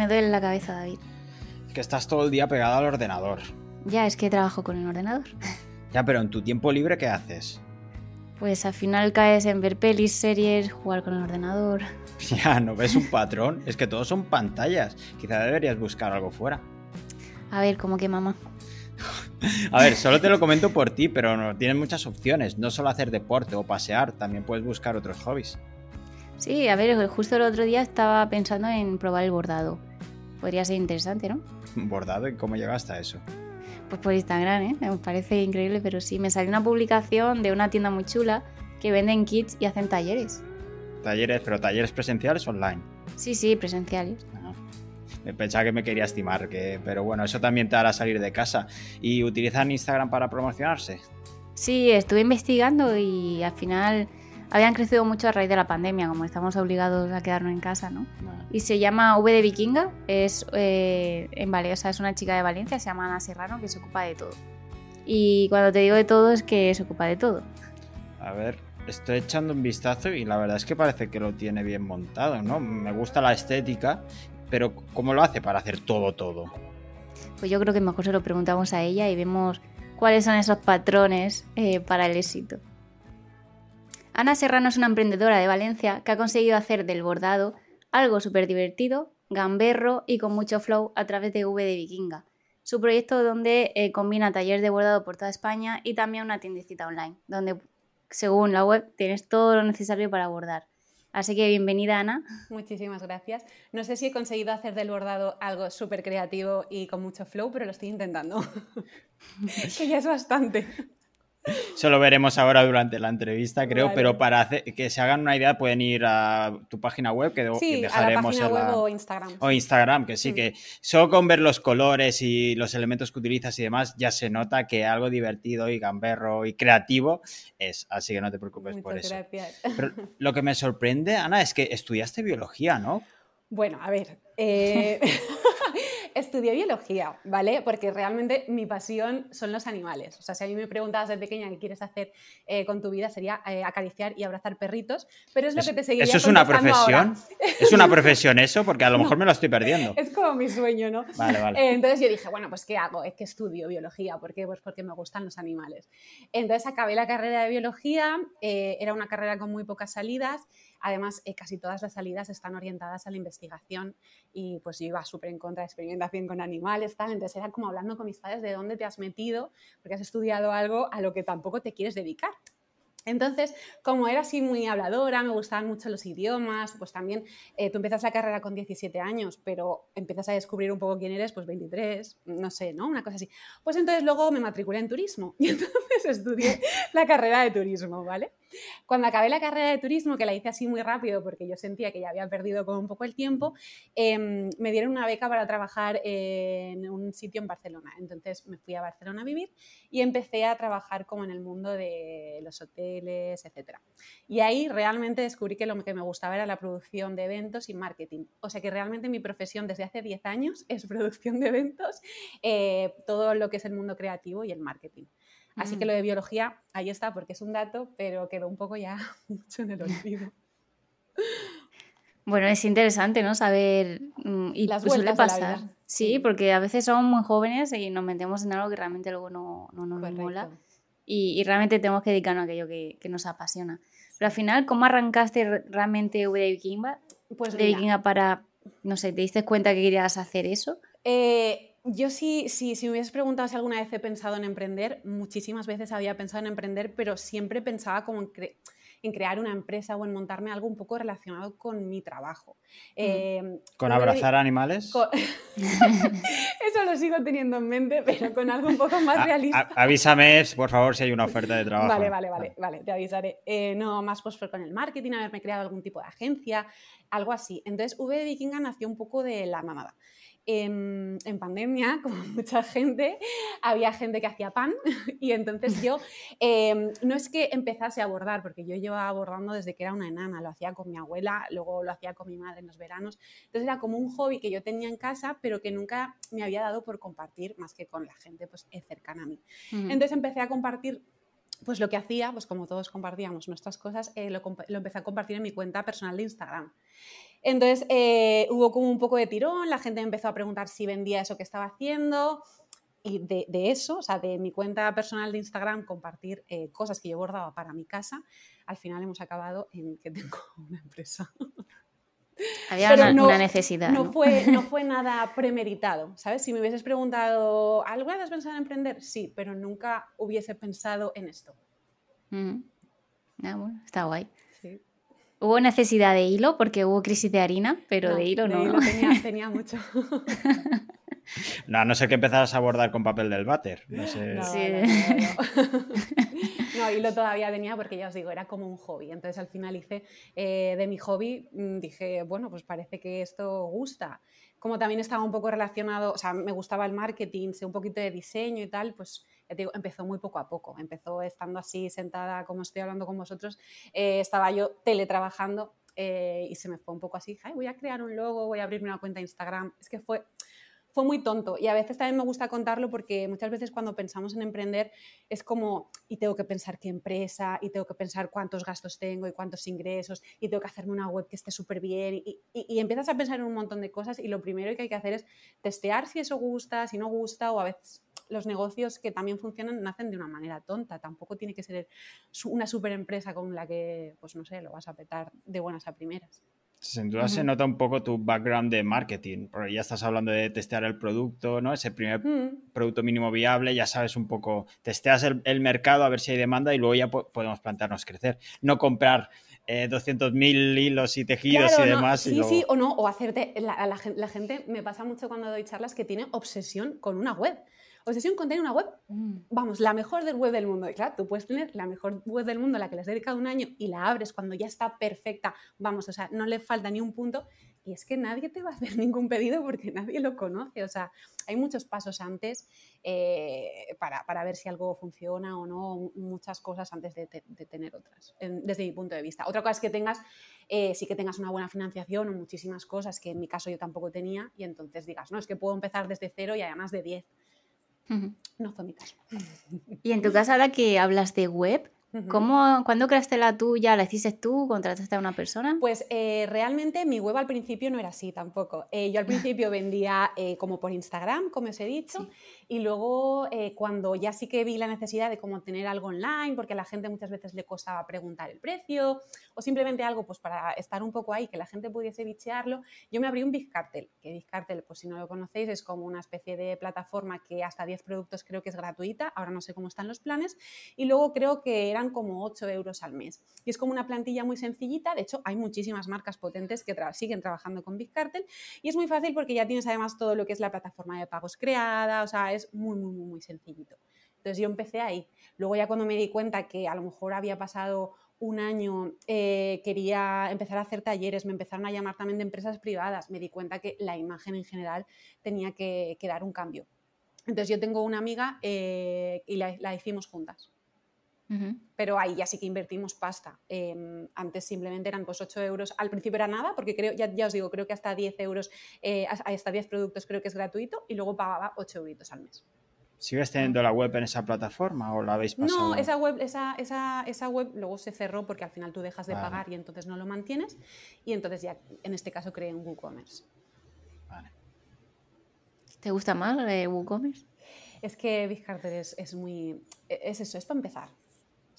me duele la cabeza, David. Que estás todo el día pegado al ordenador. Ya, es que trabajo con el ordenador. Ya, pero en tu tiempo libre, ¿qué haces? Pues al final caes en ver pelis, series, jugar con el ordenador. Ya, ¿no ves un patrón? Es que todos son pantallas. Quizá deberías buscar algo fuera. A ver, ¿cómo que mamá? A ver, solo te lo comento por ti, pero no, tienes muchas opciones. No solo hacer deporte o pasear, también puedes buscar otros hobbies. Sí, a ver, justo el otro día estaba pensando en probar el bordado. Podría ser interesante, ¿no? ¿Bordado? ¿Y cómo llegaste a eso? Pues por Instagram, ¿eh? Me parece increíble, pero sí, me salió una publicación de una tienda muy chula que venden kits y hacen talleres. Talleres, pero talleres presenciales o online. Sí, sí, presenciales. Ah, Pensaba que me quería estimar, que, pero bueno, eso también te hará salir de casa. ¿Y utilizan Instagram para promocionarse? Sí, estuve investigando y al final habían crecido mucho a raíz de la pandemia, como estamos obligados a quedarnos en casa, ¿no? Y se llama V de Vikinga, es eh, en Vale, o sea, es una chica de Valencia, se llama Ana Serrano, que se ocupa de todo. Y cuando te digo de todo es que se ocupa de todo. A ver, estoy echando un vistazo y la verdad es que parece que lo tiene bien montado, ¿no? Me gusta la estética, pero ¿cómo lo hace para hacer todo, todo? Pues yo creo que mejor se lo preguntamos a ella y vemos cuáles son esos patrones eh, para el éxito. Ana Serrano es una emprendedora de Valencia que ha conseguido hacer del bordado algo súper divertido, gamberro y con mucho flow a través de V de Vikinga. Su proyecto donde eh, combina talleres de bordado por toda España y también una tiendecita online, donde según la web tienes todo lo necesario para bordar. Así que bienvenida Ana. Muchísimas gracias. No sé si he conseguido hacer del bordado algo súper creativo y con mucho flow, pero lo estoy intentando. que ya es bastante. Eso lo veremos ahora durante la entrevista, creo, Vale. pero para hacer- que se hagan una idea pueden ir a tu página web, que Sí, a la dejaremos página en la- web o Instagram. o Instagram, que sí, Mm. que solo con ver los colores y los elementos que utilizas y demás, ya se nota que algo divertido y gamberro y creativo es, así que no te preocupes por Muchas eso. gracias. Pero lo que me sorprende, Ana, es que estudiaste biología, ¿no? Bueno, a ver. eh, Estudié biología, ¿vale? Porque realmente mi pasión son los animales. O sea, si a mí me preguntabas de pequeña qué quieres hacer eh, con tu vida, sería eh, acariciar y abrazar perritos. Pero es lo que te seguiría ¿Eso es una profesión? ahora. ¿Es una profesión eso? Porque a lo mejor me lo estoy perdiendo. Es como mi sueño, ¿no? Vale, vale. Eh, Entonces yo dije, bueno, pues ¿qué hago? Es que estudio biología. ¿Por qué? Pues porque me gustan los animales. Entonces acabé la carrera de biología, era una carrera con muy pocas salidas, además eh, casi todas las salidas están orientadas a la investigación y pues yo iba súper en contra de experimentación con animales, tal, entonces era como hablando con mis padres de dónde te has metido, porque has estudiado algo a lo que tampoco te quieres dedicar. Entonces, como era así muy habladora, me gustaban mucho los idiomas, pues también eh, tú empiezas la carrera con 17 años, pero empiezas a descubrir un poco quién eres, pues 23, no sé, ¿no? Una cosa así. Pues entonces luego me matriculé en turismo y entonces estudié la carrera de turismo, ¿vale? Cuando acabé la carrera de turismo, que la hice así muy rápido porque yo sentía que ya había perdido como un poco el tiempo, eh, me dieron una beca para trabajar en un sitio en Barcelona. Entonces me fui a Barcelona a vivir y empecé a trabajar como en el mundo de los hoteles, etc. Y ahí realmente descubrí que lo que me gustaba era la producción de eventos y marketing. O sea que realmente mi profesión desde hace 10 años es producción de eventos, eh, todo lo que es el mundo creativo y el marketing. Así que Mm. lo de biología, ahí está, porque es un dato, pero quedó un poco ya mucho en el olvido. Bueno, es interesante, ¿no? Saber. mm, Y Las pues suele pasar. Sí, Sí. porque a veces somos muy jóvenes y nos metemos en algo que realmente luego no, no nos mola. Correcto. Y, y realmente tenemos que dedicarnos a aquello que, que nos apasiona. Pero al final, ¿cómo arrancaste re- realmente V de Vikinga? Pues de Vikinga para. No sé, ¿te diste cuenta que querías hacer eso? Eh, yo sí, sí, si me hubieses preguntado si alguna vez he pensado en emprender, muchísimas veces había pensado en emprender, pero siempre pensaba como en, cre- en crear una empresa o en montarme algo un poco relacionado con mi trabajo. Eh, ¿Con abrazar animales? con- Eso lo sigo teniendo en mente, pero con algo un poco más A- realista. a- avísame, por favor, si hay una oferta de trabajo. Vale, vale, vale, vale, te avisaré. Eh, no, más pues fue con el marketing, haberme creado algún tipo de agencia, algo así. Entonces, V de Vikinga nació un poco de la nada. En, en pandemia, como mucha gente, había gente que hacía pan y entonces yo eh, no es que empezase a bordar, porque yo llevaba bordando desde que era una enana, lo hacía con mi abuela, luego lo hacía con mi madre en los veranos. Entonces era como un hobby que yo tenía en casa, pero que nunca me había dado por compartir más que con la gente pues, eh, cercana a mí. Entonces empecé a compartir pues lo que hacía, pues como todos compartíamos nuestras cosas, eh, lo empecé a compartir en mi cuenta personal de Instagram. Entonces eh, hubo como un poco de tirón, la gente empezó a preguntar si vendía eso que estaba haciendo y de, eso, o sea, de mi cuenta personal de Instagram, compartir eh, cosas que yo bordaba para mi casa, al final hemos acabado en que tengo una empresa. Había una, necesidad. No, Fue, no fue nada premeditado, ¿sabes? Si me hubieses preguntado, ¿alguna vez has pensado en emprender? Sí, pero nunca hubiese pensado en esto. Mm. Ah, bueno, está guay. Hubo necesidad de hilo porque hubo crisis de harina, pero de hilo no. De hilo tenía, mucho. No, no sé que empezaras a bordar con papel del váter. No sé. No, hilo todavía tenía porque ya os digo, era como un hobby. Entonces al final hice eh, de mi hobby, mm, dije, bueno, pues parece que esto gusta. Como también estaba un poco relacionado, o sea, me gustaba el marketing, sé un poquito de diseño y tal, pues digo, empezó muy poco a poco. Empezó estando así sentada, como estoy hablando con vosotros, eh, estaba yo teletrabajando eh, y se me fue un poco así, Ay, voy a crear un logo, voy a abrirme una cuenta de Instagram. Es que fue, fue muy tonto y a veces también me gusta contarlo porque muchas veces cuando pensamos en emprender es como, y tengo que pensar qué empresa, y tengo que pensar cuántos gastos tengo y cuántos ingresos, y tengo que hacerme una web que esté súper bien, y, y, empiezas a pensar en un montón de cosas y lo primero que hay que hacer es testear si eso gusta, si no gusta, o a veces los negocios que también funcionan nacen de una manera tonta. Tampoco tiene que ser una super empresa con la que, pues no sé, lo vas a petar de buenas a primeras. Sin duda se nota un poco tu background de marketing, porque ya estás hablando de testear el producto, ¿no? Ese primer producto mínimo viable, ya sabes un poco, testeas el, mercado a ver si hay demanda y luego ya podemos plantearnos crecer. No comprar eh, 200.000 hilos y tejidos y demás. sí, sí, o no, o hacerte, la, la, gente, me pasa mucho cuando doy charlas que tiene obsesión con una web obsesión con tener una web, mm. vamos, la mejor del web del mundo. Y claro, tú puedes tener la mejor web del mundo, la que le has dedicado un año, y la abres cuando ya está perfecta, vamos, o sea, no le falta ni un punto. Y es que nadie te va a hacer ningún pedido porque nadie lo conoce. O sea, hay muchos pasos antes eh, para, ver si algo funciona o no, muchas cosas antes de, tener otras, desde mi punto de vista. Otra cosa es que tengas, eh, sí que tengas una buena financiación o muchísimas cosas que en mi caso yo tampoco tenía y entonces digas, no, es que puedo empezar desde cero y además de 10. No fue mi caso. Y en tu caso, ahora que hablas de web, ¿Cómo, ¿Cuándo creaste la tuya? ¿La hiciste tú? ¿Contrataste a una persona? Pues eh, realmente mi web al principio no era así tampoco. Eh, yo al principio vendía eh, como por Instagram, como os he dicho, y luego, eh, cuando ya sí que vi la necesidad de como tener algo online, porque a la gente muchas veces le costaba preguntar el precio, o simplemente algo pues para estar un poco ahí, que la gente pudiese bichearlo, yo me abrí un Bizcartel, que Bizcartel, pues si no lo conocéis, es como una especie de plataforma que hasta 10 productos creo que es gratuita, ahora no sé cómo están los planes, y luego creo que como 8 euros al mes. Y es como una plantilla muy sencillita, de hecho hay muchísimas marcas potentes que siguen trabajando con Bizcartel, y es muy fácil porque ya tienes además todo lo que es la plataforma de pagos creada, o sea, es muy, muy, muy sencillito. Entonces yo empecé ahí. Luego ya cuando me di cuenta que a lo mejor había pasado un año, eh, quería empezar a hacer talleres, me empezaron a llamar también de empresas privadas, me di cuenta que la imagen en general tenía que, dar un cambio. Entonces yo tengo una amiga eh, y la, hicimos juntas. Pero ahí ya sí que invertimos pasta. Em, antes simplemente eran pues 8 euros. Al principio era nada, porque creo, ya, ya os digo, creo que hasta 10 euros, eh, hasta 10 productos creo que es gratuito y luego pagaba 8 euros al mes. ¿Sigues teniendo la web en esa plataforma o la habéis pasado? No, esa web, esa, esa, esa web luego se cerró porque al final tú dejas de pagar y entonces no lo mantienes. Y entonces ya en este caso creé un WooCommerce. Vale. ¿Te gusta más eh, WooCommerce? Es que Bizcarter es, es muy. Es eso, es para empezar.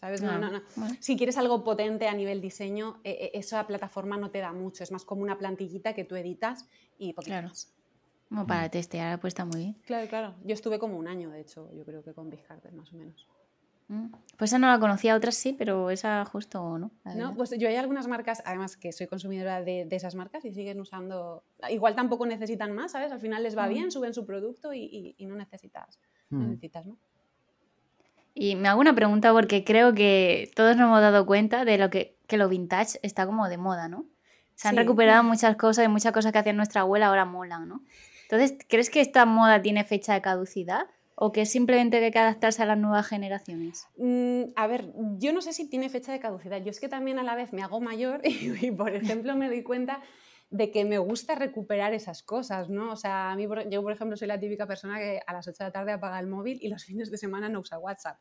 ¿Sabes? No, no, no. Si quieres algo potente a nivel diseño, eh, eh, esa plataforma no te da mucho, es más como una plantillita que tú editas y poquito claro. Como para testear, pues está muy bien. Claro, claro. Yo estuve como un año, de hecho, yo creo que con Bizcarter, más o menos. Mm. Pues esa no la conocía, otras sí, pero esa justo no. No, pues yo hay algunas marcas, además que soy consumidora de, esas marcas y siguen usando. Igual tampoco necesitan más, ¿sabes? Al final les va mm. bien, suben su producto y, no necesitas. No mm. necesitas, ¿no? Y me hago una pregunta porque creo que todos nos hemos dado cuenta de lo que, que lo vintage está como de moda, ¿no? Se han recuperado muchas cosas y muchas cosas que hacía nuestra abuela ahora molan, ¿no? Entonces, ¿crees que esta moda tiene fecha de caducidad? ¿O que simplemente hay que adaptarse a las nuevas generaciones? Mm, a ver, yo no sé si tiene fecha de caducidad. Yo es que también a la vez me hago mayor y por ejemplo, me doy cuenta de que me gusta recuperar esas cosas, ¿no? O sea, a mí, yo, por ejemplo, soy la típica persona que a las 8 de la tarde apaga el móvil y los fines de semana no usa WhatsApp.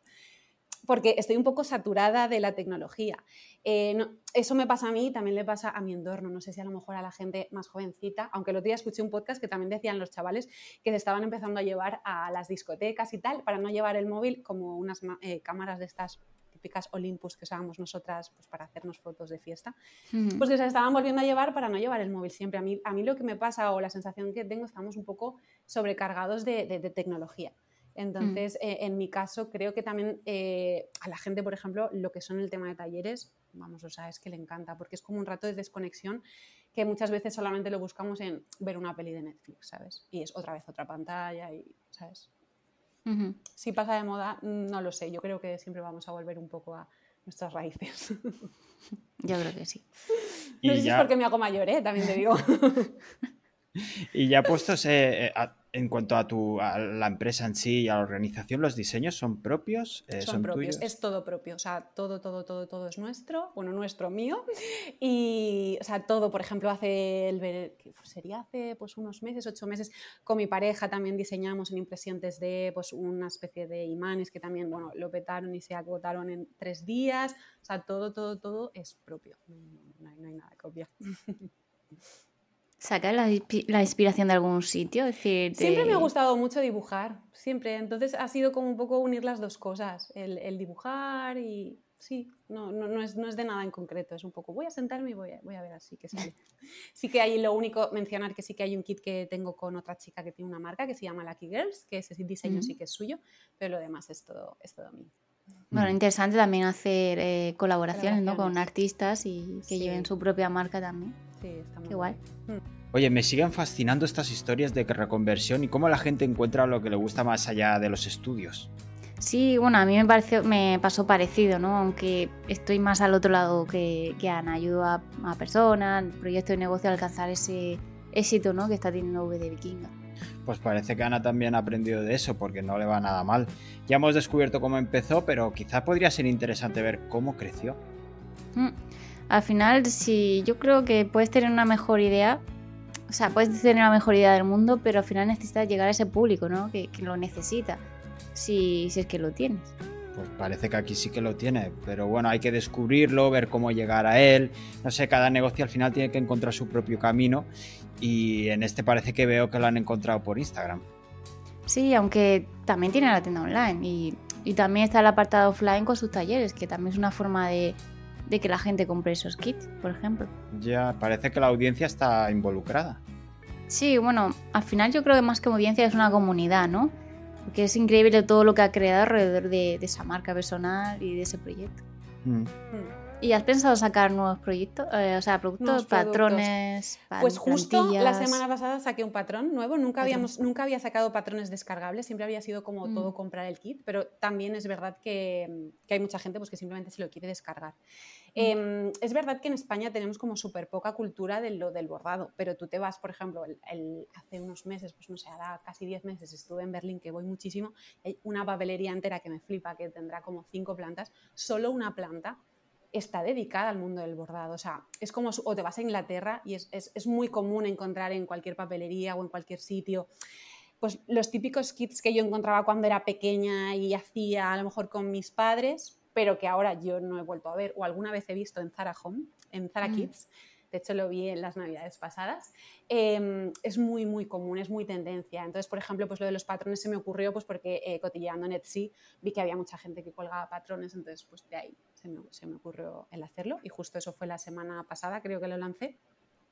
porque estoy un poco saturada de la tecnología. Eh, eso me pasa a mí y también le pasa a mi entorno. No sé si a lo mejor a la gente más jovencita, aunque el otro día escuché un podcast que también decían los chavales que se estaban empezando a llevar a las discotecas y tal para no llevar el móvil como unas eh, cámaras de estas típicas Olympus que usábamos nosotras pues, para hacernos fotos de fiesta, pues que se estaban volviendo a llevar para no llevar el móvil siempre. A mí, a mí lo que me pasa o la sensación que tengo, estamos un poco sobrecargados de, de, tecnología. Entonces, eh, en mi caso, creo que también eh, a la gente, por ejemplo, lo que son el tema de talleres, vamos, o sea, es que le encanta, porque es como un rato de desconexión que muchas veces solamente lo buscamos en ver una peli de Netflix, ¿sabes? Y es otra vez otra pantalla y, ¿sabes? Si pasa de moda, no lo sé. Yo creo que siempre vamos a volver un poco a nuestras raíces. Yo creo que sí. No sé si es porque me hago mayor, ¿eh? también te digo. y ya puestos eh, en cuanto a, tu, a la empresa en sí y a la organización, ¿los diseños son propios? Eh, son, propios, es todo propio, o sea, todo, todo, todo, todo es nuestro, bueno, nuestro, mío. Y, o sea, todo, por ejemplo, hace, el, sería hace pues unos meses, ocho meses, con mi pareja también diseñamos en impresión de pues una especie de imanes que también, bueno, lo petaron y se agotaron en tres días. O sea, todo, todo, todo es propio, no, hay, no hay nada de copia. ¿Sacas la, inspiración de algún sitio? decir, Siempre me ha gustado mucho dibujar, siempre. Entonces ha sido como un poco unir las dos cosas, el, dibujar y sí, no, no, no, es, no, es, de nada en concreto, es un poco voy a sentarme y voy a, voy a ver así que sale. sí que hay lo único, mencionar que sí que hay un kit que tengo con otra chica que tiene una marca que se llama Lucky Girls, que ese diseño sí que es suyo, pero lo demás es todo, es todo mío. Bueno, interesante también hacer eh, colaboraciones, ¿no? con artistas y que lleven su propia marca también. Sí, está muy Igual. Mm. Oye, me siguen fascinando estas historias de reconversión y cómo la gente encuentra lo que le gusta más allá de los estudios. Sí, bueno, a mí me, pareció, me pasó parecido, ¿no? Aunque estoy más al otro lado que, que Ana. Ayudo a, personas, proyectos de negocio a alcanzar ese éxito, ¿no? Que está teniendo V de Vikinga. Pues parece que Ana también ha aprendido de eso, porque no le va nada mal. Ya hemos descubierto cómo empezó, pero quizá podría ser interesante ver cómo creció. Mm al final, si yo creo que puedes tener una mejor idea, o sea, puedes tener la mejor idea del mundo, pero al final necesitas llegar a ese público, ¿no? Que, lo necesita, si, si es que lo tienes. Pues parece que aquí sí que lo tiene, pero bueno, hay que descubrirlo, ver cómo llegar a él. No sé, cada negocio al final tiene que encontrar su propio camino y en este parece que veo que lo han encontrado por Instagram. Sí, aunque también tiene la tienda online y, y también está el apartado offline con sus talleres, que también es una forma de, de que la gente compre esos kits, por ejemplo. Ya, parece que la audiencia está involucrada. Sí, bueno, al final yo creo que más que audiencia es una comunidad, ¿no? Porque es increíble todo lo que ha creado alrededor de, esa marca personal y de ese proyecto. Mm. Mm. ¿Y has pensado sacar nuevos proyectos? Eh, o sea, productos, patrones. Pues justo la semana pasada saqué un patrón nuevo. Nunca, habíamos, nunca había sacado patrones descargables, siempre había sido como mm. todo comprar el kit, pero también es verdad que, que, hay mucha gente pues, que simplemente se lo quiere descargar. Em, es verdad que en España tenemos como súper poca cultura de lo del bordado, pero tú te vas, por ejemplo, hace unos meses, pues no sé, ahora casi 10 meses estuve en Berlín, que voy muchísimo, hay una papelería entera que me flipa, que tendrá como cinco plantas, solo una planta está dedicada al mundo del bordado. O sea, es como, o te vas a Inglaterra y es, muy común encontrar en cualquier papelería o en cualquier sitio, pues los típicos kits que yo encontraba cuando era pequeña y hacía a lo mejor con mis padres, pero que ahora yo no he vuelto a ver o alguna vez he visto en Zara Home, en Zara mm. Kids. De hecho, lo vi en las navidades pasadas. Em, es muy, muy común, es muy tendencia. Entonces, por ejemplo, pues lo de los patrones se me ocurrió pues porque eh, cotilleando en Etsy vi que había mucha gente que colgaba patrones, entonces pues de ahí se me, se me ocurrió el hacerlo. Y justo eso fue la semana pasada, creo que lo lancé.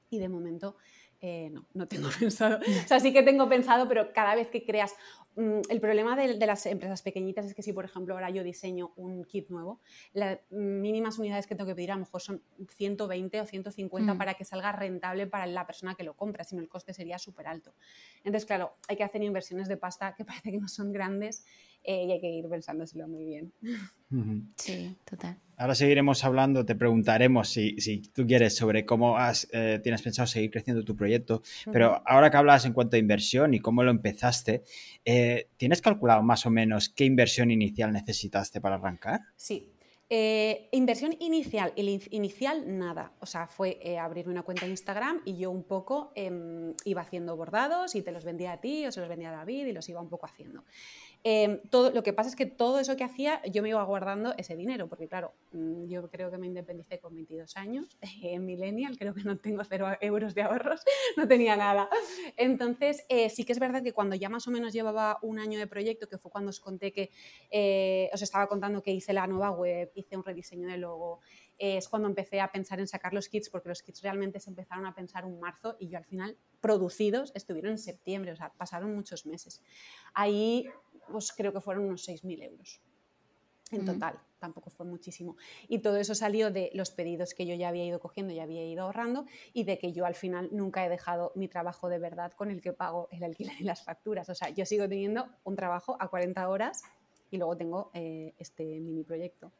Y de momento eh, no, no tengo pensado. O sea, sí que tengo pensado, pero cada vez que creas... Mm, el problema de, las empresas pequeñitas es que si, por ejemplo, ahora yo diseño un kit nuevo, las mínimas unidades que tengo que pedir a lo mejor son 120 o 150 mm. para que salga rentable para la persona que lo compra, sino el coste sería súper alto. Entonces, claro, hay que hacer inversiones de pasta que parece que no son grandes eh, y hay que ir pensándoselo muy bien. Sí, total. Ahora seguiremos hablando, te preguntaremos si, si tú quieres sobre cómo has, eh, tienes pensado seguir creciendo tu proyecto, pero ahora que hablas en cuanto a inversión y cómo lo empezaste, eh, ¿tienes calculado más o menos qué inversión inicial necesitaste para arrancar? Sí, Eh, inversión inicial, inicial nada. O sea, fue eh, abrirme una cuenta en Instagram y yo un poco em, iba haciendo bordados y te los vendía a ti o se los vendía a David y los iba un poco haciendo. Em, todo, lo que pasa es que todo eso que hacía yo me iba guardando ese dinero, porque claro, mm, yo creo que me independicé con 22 años, en Millennial, creo que no tengo cero euros de ahorros, no tenía nada. Entonces, eh, sí que es verdad que cuando ya más o menos llevaba un año de proyecto, que fue cuando os conté que eh, os estaba contando que hice la nueva web, hice un rediseño de logo, es cuando empecé a pensar en sacar los kits, porque los kits realmente se empezaron a pensar un marzo y yo al final producidos estuvieron en septiembre, o sea, pasaron muchos meses. Ahí pues creo que fueron unos 6.000 euros en total, tampoco fue muchísimo. Y todo eso salió de los pedidos que yo ya había ido cogiendo, ya había ido ahorrando y de que yo al final nunca he dejado mi trabajo de verdad con el que pago el alquiler y las facturas. O sea, yo sigo teniendo un trabajo a 40 horas y luego tengo eh, este mini proyecto.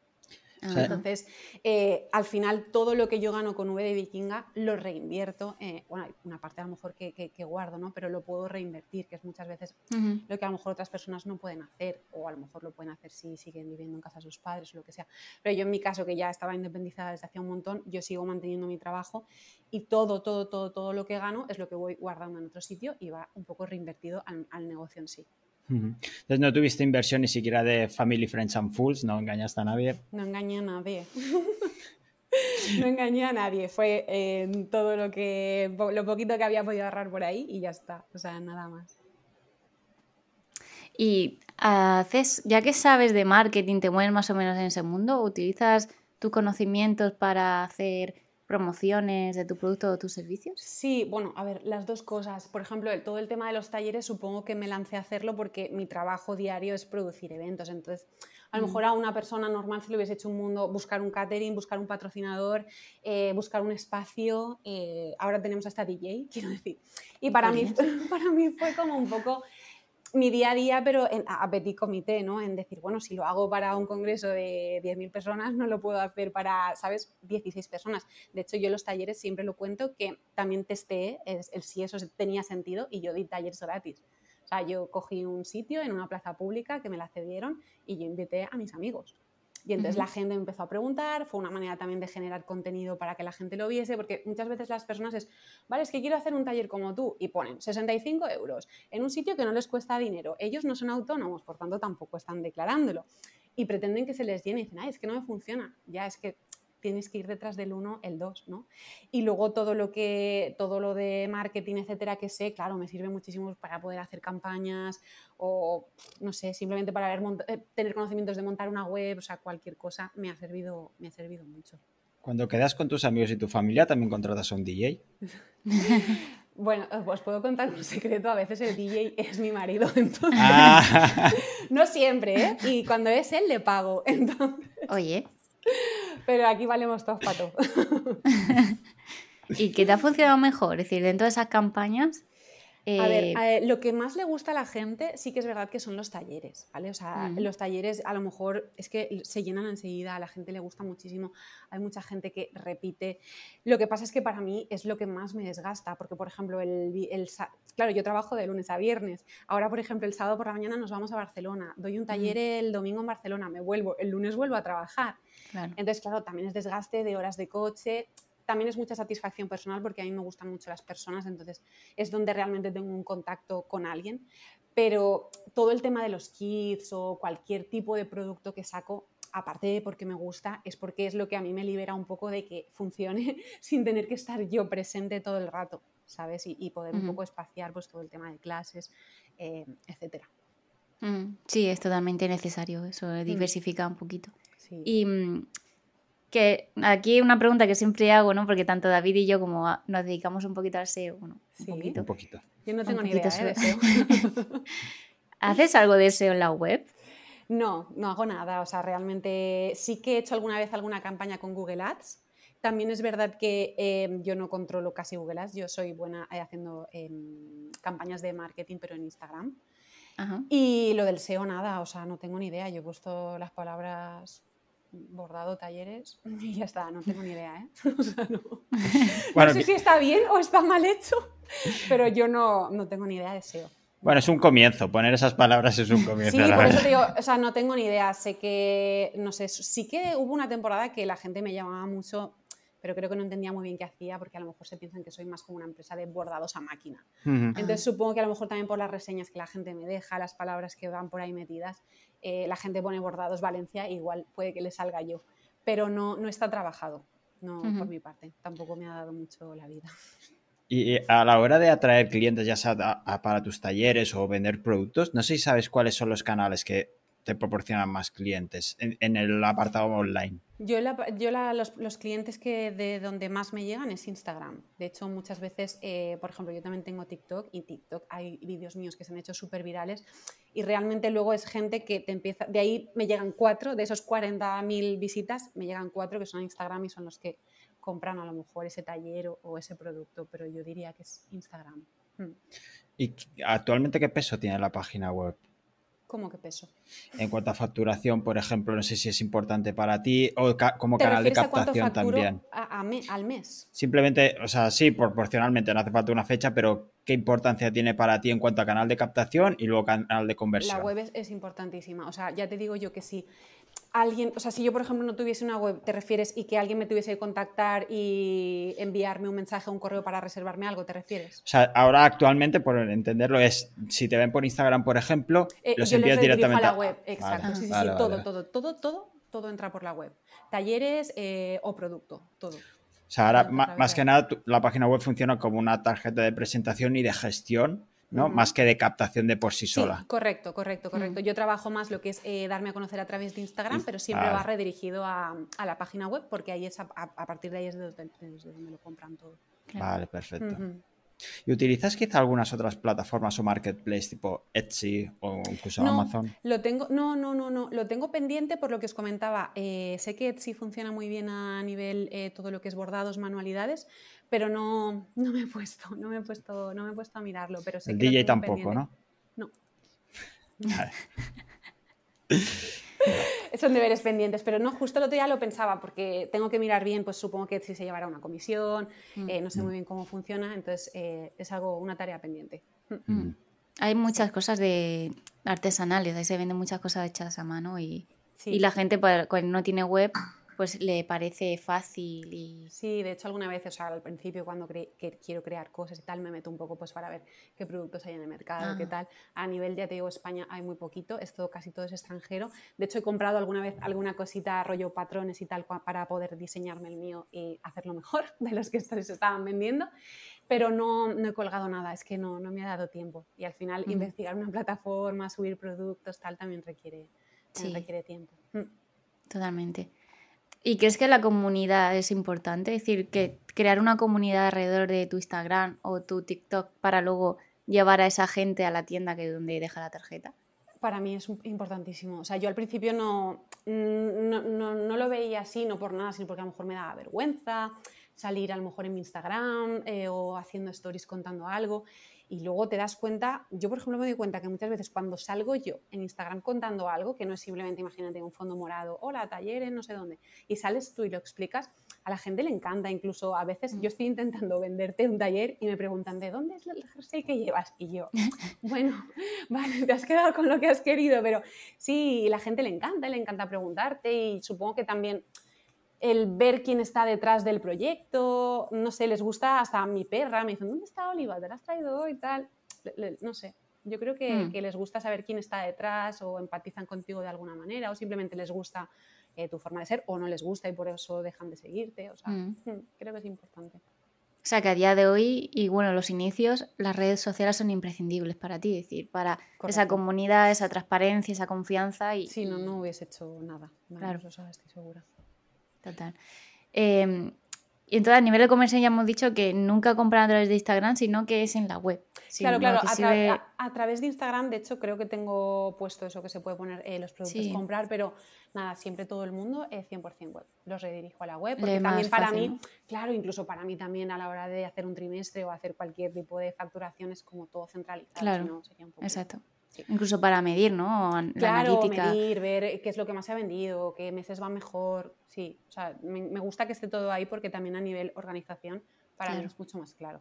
Entonces, eh, al final, todo lo que yo gano con V de Vikinga lo reinvierto. Eh, bueno, hay una parte a lo mejor que, guardo, ¿no? Pero lo puedo reinvertir, que es muchas veces lo que a lo mejor otras personas no pueden hacer, o a lo mejor lo pueden hacer si siguen viviendo en casa de sus padres o lo que sea. Pero yo, en mi caso, que ya estaba independizada desde hace un montón, yo sigo manteniendo mi trabajo y todo, todo, todo, todo lo que gano es lo que voy guardando en otro sitio y va un poco reinvertido al negocio en sí. Entonces no tuviste inversión ni siquiera de Family, Friends and Fools, no engañaste a nadie. No engañé a nadie. no engañé a nadie, fue todo lo que lo poquito que había podido ahorrar por ahí y ya está, o sea, nada más. Y haces, ya que sabes de marketing, te mueves más o menos en ese mundo, utilizas tus conocimientos para hacer promociones de tu producto o tus servicios? Sí, bueno, a ver, las dos cosas. Por ejemplo, todo el tema de los talleres, supongo que me lancé a hacerlo porque mi trabajo diario es producir eventos. Entonces, a lo mm. mejor a una persona normal se le hubiese hecho un mundo buscar un catering, buscar un patrocinador, eh, buscar un espacio. Eh, ahora tenemos hasta DJ, quiero decir. Y para mí, para mí fue como un poco mi día a día, pero en, a petit comité, ¿no? En decir, bueno, si lo hago para un congreso de 10.000 personas, no lo puedo hacer para, ¿sabes?, 16 personas. De hecho, yo en los talleres siempre lo cuento que también testé el, el si eso tenía sentido y yo di talleres gratis. O sea, yo cogí un sitio en una plaza pública que me la cedieron y yo invité a mis amigos. Y entonces la gente me empezó a preguntar, fue una manera también de generar contenido para que la gente lo viese, porque muchas veces las personas es, vale, es que quiero hacer un taller como tú y ponen 65 euros en un sitio que no les cuesta dinero. Ellos no son autónomos, por tanto tampoco están declarándolo. Y pretenden que se les llene y dicen, ay, es que no me funciona. Ya es que tienes que ir detrás del 1, el 2, ¿no? Y luego todo lo que, todo lo de marketing, etcétera, que sé, claro, me sirve muchísimo para poder hacer campañas o, no sé, simplemente para eh, tener conocimientos de montar una web, o sea, cualquier cosa me ha servido, me ha servido mucho. Cuando quedas con tus amigos y tu familia, ¿también contratas a un DJ? Bueno, os puedo contar un secreto, a veces el DJ es mi marido, entonces... Ah. no siempre, ¿eh? Y cuando es él, le pago, entonces... Oye. Pero aquí valemos todos pato. ¿Y qué te ha funcionado mejor? Es decir, dentro de esas campañas, a ver, eh, lo que más le gusta a la gente sí que es verdad que son los talleres, ¿vale? O sea, mm. los talleres a lo mejor es que se llenan enseguida, a la gente le gusta muchísimo, hay mucha gente que repite. Lo que pasa es que para mí es lo que más me desgasta, porque por ejemplo, el, el claro, yo trabajo de lunes a viernes, ahora por ejemplo el sábado por la mañana nos vamos a Barcelona, doy un taller mm. el domingo en Barcelona, me vuelvo, el lunes vuelvo a trabajar. Entonces, claro, también es desgaste de horas de coche, también es mucha satisfacción personal porque a mí me gustan mucho las personas, entonces es donde realmente tengo un contacto con alguien. Pero todo el tema de los kits o cualquier tipo de producto que saco, aparte de porque me gusta, es porque es lo que a mí me libera un poco de que funcione sin tener que estar yo presente todo el rato, ¿sabes? Y, poder un poco espaciar pues, todo el tema de clases, eh, etc. Sí, es totalmente necesario, eso mm. diversifica un poquito. Y mm, que aquí una pregunta que siempre hago, ¿no? Porque tanto David y yo como nos dedicamos un poquito al SEO, bueno, un poquito. Yo no tengo ni idea ¿eh? de SEO. ¿Haces algo de SEO en la web? No, no hago nada. O sea, realmente sí que he hecho alguna vez alguna campaña con Google Ads. También es verdad que em, yo no controlo casi Google Ads. Yo soy buena eh, haciendo em, campañas de marketing, pero en Instagram. Y lo del SEO nada, o sea, no tengo ni idea. Yo he puesto las palabras bordado talleres y ya está, no tengo ni idea, ¿eh? no. sé si está bien o está mal hecho, pero yo no, no tengo ni idea de SEO. Bueno, es un comienzo, poner esas palabras es un comienzo. Sí, por eso te digo, o sea, no tengo ni idea, sé que, no sé, sí que hubo una temporada que la gente me llamaba mucho, pero creo que no entendía muy bien qué hacía porque a lo mejor se piensan que soy más como una empresa de bordados a máquina. Entonces supongo que a lo mejor también por las reseñas que la gente me deja, las palabras que van por ahí metidas, eh, la gente pone bordados Valencia, igual puede que le salga yo, pero no, no está trabajado, no por mi parte, tampoco me ha dado mucho la vida. Y a la hora de atraer clientes, ya sea para tus talleres o vender productos, no sé si sabes cuáles son los canales que te proporcionan más clientes en, el apartado online. Yo, yo los, clientes que de donde más me llegan es Instagram. De hecho, muchas veces, eh, por ejemplo, yo también tengo TikTok y TikTok hay vídeos míos que se han hecho súper virales y realmente luego es gente que te empieza, de ahí me llegan cuatro, de esos 40.000 visitas, me llegan cuatro que son Instagram y son los que compran a lo mejor ese taller o, ese producto, pero yo diría que es Instagram. Hmm. ¿Y actualmente qué peso tiene la página web? ¿Cómo qué peso? En cuanto a facturación, por ejemplo, no sé si es importante para ti o como canal de captación también. al mes. Simplemente, o sea, sí, proporcionalmente, no hace falta una fecha, pero ¿qué importancia tiene para ti en cuanto a canal de captación y luego canal de conversión? La web es, es importantísima. O sea, ya te digo yo que sí alguien, o sea, si yo por ejemplo no tuviese una web, ¿te refieres y que alguien me tuviese que contactar y enviarme un mensaje o un correo para reservarme algo, ¿te refieres? O sea, ahora actualmente, por entenderlo, es si te ven por Instagram, por ejemplo, eh, los envías directamente a la web. Exacto, sí, sí, sí, todo, todo, todo, todo, todo entra por la web. Talleres eh, o producto, todo. O sea, ahora más que nada la página web funciona como una tarjeta de presentación y de gestión ¿no? Más que de captación de por sí sola. correcto, correcto, correcto. Yo trabajo más lo que es eh, darme a conocer a través de Instagram, pero siempre va redirigido a, la página web porque ahí es a, partir de ahí es desde, donde lo compran todo. Vale, perfecto. ¿Y utilizas quizá algunas otras plataformas o marketplace tipo Etsy o incluso Amazon? Lo tengo, no, no, no, no. Lo tengo pendiente por lo que os comentaba. Eh, sé que Etsy funciona muy bien a nivel eh, todo lo que es bordados, manualidades, pero no, no me he puesto, no me he puesto, no me he puesto a mirarlo. Pero sé El que DJ tampoco, ¿no? No. Son deberes pendientes, pero no, justo el otro día lo pensaba porque tengo que mirar bien, pues supongo que si se llevará una comisión, mm. eh, no sé muy bien cómo funciona, entonces eh, es algo, una tarea pendiente. Mm. Mm. Hay muchas cosas de artesanales, ahí se venden muchas cosas hechas a mano y, y la gente cuando no tiene web pues le parece fácil y... Sí, de hecho alguna vez, o sea, al principio cuando que quiero crear cosas y tal, me meto un poco pues para ver qué productos hay en el mercado, qué tal. A nivel, ya te digo, España hay muy poquito, esto casi todo es extranjero. De hecho, he comprado alguna vez alguna cosita, rollo patrones y tal, para poder diseñarme el mío y hacerlo mejor de los que se estaban vendiendo, pero no, no, he colgado nada, es que no, no me ha dado tiempo. Y al final, investigar una plataforma, subir productos, tal, también requiere, requiere tiempo. Mm. Totalmente. ¿Y crees que la comunidad es importante? Es decir, que crear una comunidad alrededor de tu Instagram o tu TikTok para luego llevar a esa gente a la tienda que es donde deja la tarjeta. Para mí es importantísimo. O sea, yo al principio no, no, no, lo veía así, no por nada, sino porque a lo mejor me daba vergüenza salir a lo mejor en mi Instagram eh, o haciendo stories contando algo y luego te das cuenta, yo por ejemplo me doy cuenta que muchas veces cuando salgo yo en Instagram contando algo, que no es simplemente, imagínate, un fondo morado, hola, talleres, no sé dónde, y sales tú y lo explicas, a la gente le encanta, incluso a veces yo estoy intentando venderte un taller y me preguntan, ¿de dónde es el jersey que llevas? Y yo, bueno, vale, te has quedado con lo que has querido, pero sí, la gente le encanta, le encanta preguntarte y supongo que también el ver quién está detrás del proyecto, no sé, les gusta hasta mi perra, me dicen, ¿dónde está Oliva? ¿Te la has traído hoy? Tal, no sé, yo creo mm. que, les gusta saber quién está detrás o empatizan contigo de alguna manera o simplemente les gusta eh, tu forma de ser o no les gusta y por eso dejan de seguirte, o sea, mm. Hmm, creo que es importante. O sea, que a día de hoy, y bueno, los inicios, las redes sociales son imprescindibles para ti, es decir, para esa comunidad, esa transparencia, esa confianza. Y, sí, no, no hubiese hecho nada. claro. Eso estoy segura. Total. Em, y entonces a nivel de conversión ya hemos dicho que nunca compran a través de Instagram, sino que es en la web. claro, claro, a, través de Instagram, de hecho, creo que tengo puesto eso que se puede poner eh, los productos comprar, pero nada, siempre todo el mundo es 100% web. Los redirijo a la web, porque también para mí, claro, incluso para mí también a la hora de hacer un trimestre o hacer cualquier tipo de facturación es como todo centralizado. Claro, exacto. Incluso para medir, ¿no? claro, medir, ver qué es lo que más se ha vendido, qué meses va mejor. Sí, o sea, me, gusta que esté todo ahí porque también a nivel organización para mí es mucho más claro.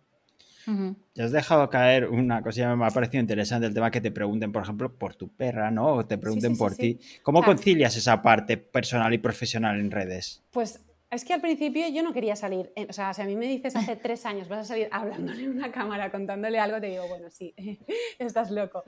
Ya has dejado caer una cosa que me ha parecido interesante, el tema que te pregunten, por ejemplo, por tu perra, ¿no? O te pregunten por ti. ¿Cómo concilias esa parte personal y profesional en redes? Pues es que al principio yo no quería salir. O sea, si a mí me dices hace tres años vas a salir hablándole en una cámara, contándole algo, te digo, bueno, sí, estás loco.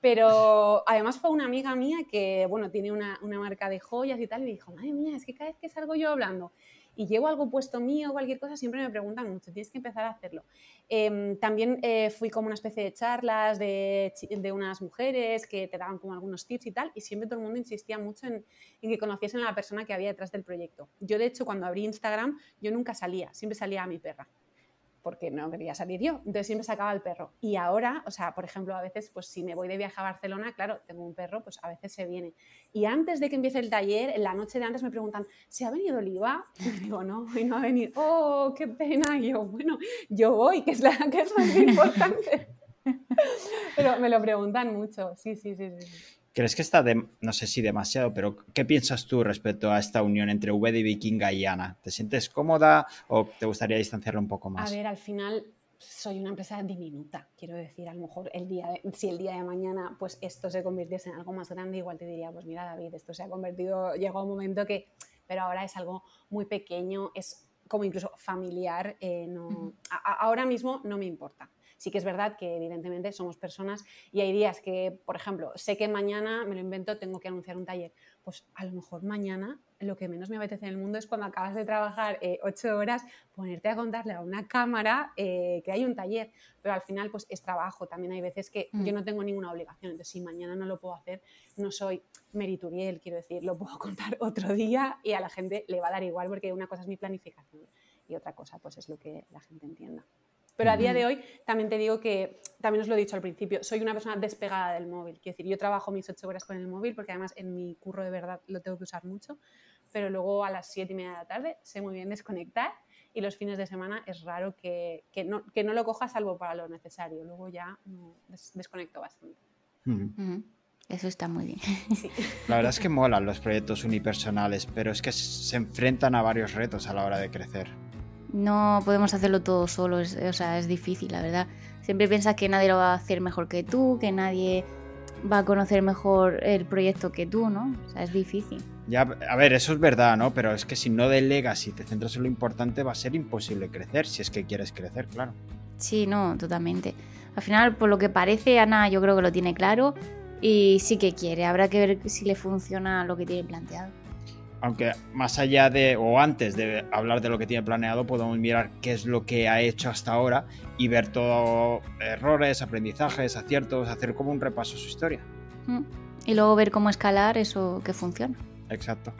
Pero además fue una amiga mía que, bueno, tiene una, una marca de joyas y tal, y me dijo, madre mía, es que cada vez que salgo yo hablando y llevo algo puesto mío o cualquier cosa, siempre me preguntan mucho, tienes que empezar a hacerlo. Em, también eh, fui como una especie de charlas de, de, unas mujeres que te daban como algunos tips y tal, y siempre todo el mundo insistía mucho en, en, que conociesen a la persona que había detrás del proyecto. Yo, de hecho, cuando abrí Instagram, yo nunca salía, siempre salía a mi perra porque no quería salir yo. Entonces siempre sacaba el perro. Y ahora, o sea, por ejemplo, a veces, pues si me voy de viaje a Barcelona, claro, tengo un perro, pues a veces se viene. Y antes de que empiece el taller, en la noche de antes me preguntan, ¿se ha venido Oliva? Y digo, no, hoy no ha venido. ¡Oh, qué pena! Y yo, bueno, yo voy, que es, la, que es más importante. Pero me lo preguntan mucho, sí, sí, sí. sí. ¿Crees que está, de, no sé si demasiado, pero qué piensas tú respecto a esta unión entre VD y Vikinga y Ana? ¿Te sientes cómoda o te gustaría distanciarla un poco más? A ver, al final soy una empresa diminuta, quiero decir, a lo mejor el día si el día de mañana pues esto se convirtiese en algo más grande, igual te diría, pues mira David, esto se ha convertido, llegó un momento que, pero ahora es algo muy pequeño, es como incluso familiar, eh, no, ahora mismo no me importa. Sí que es verdad que evidentemente somos personas y hay días que, por ejemplo, sé que mañana, me lo invento, tengo que anunciar un taller. Pues a lo mejor mañana lo que menos me apetece en el mundo es cuando acabas de trabajar eh, ocho horas, ponerte a contarle a una cámara eh, que hay un taller. Pero al final, pues es trabajo. También hay veces que yo mm. no tengo ninguna obligación. Entonces, si mañana no lo puedo hacer, no soy merituriel, quiero decir, lo puedo contar otro día y a la gente le va a dar igual porque una cosa es mi planificación y otra cosa pues es lo que la gente entienda. Pero a día de hoy también te digo que, también os lo he dicho al principio, soy una persona despegada del móvil. Quiero decir, yo trabajo mis ocho horas con el móvil porque además en mi curro de verdad lo tengo que usar mucho, pero luego a las siete y media de la tarde sé muy bien desconectar y los fines de semana es raro que, que, no, que no, lo cojas salvo para lo necesario. Luego ya desconecto bastante. Eso está muy bien. La verdad es que molan los proyectos unipersonales, pero es que se enfrentan a varios retos a la hora de crecer no podemos hacerlo todo solo, o sea, es difícil, la verdad. Siempre piensas que nadie lo va a hacer mejor que tú, que nadie va a conocer mejor el proyecto que tú, ¿no? O sea, es difícil. Ya, a ver, eso es verdad, ¿no? Pero es que si no delegas y te centras en lo importante, va a ser imposible crecer, si es que quieres crecer, claro. Sí, no, totalmente. Al final, por lo que parece, Ana yo creo que lo tiene claro y sí que quiere. Habrá que ver si le funciona lo que tiene planteado aunque más allá de o antes de hablar de lo que tiene planeado, podemos mirar qué es lo que ha hecho hasta ahora y ver todo errores, aprendizajes, aciertos, hacer como un repaso a su historia. Mm. Y luego ver cómo escalar eso que funciona. Exacto.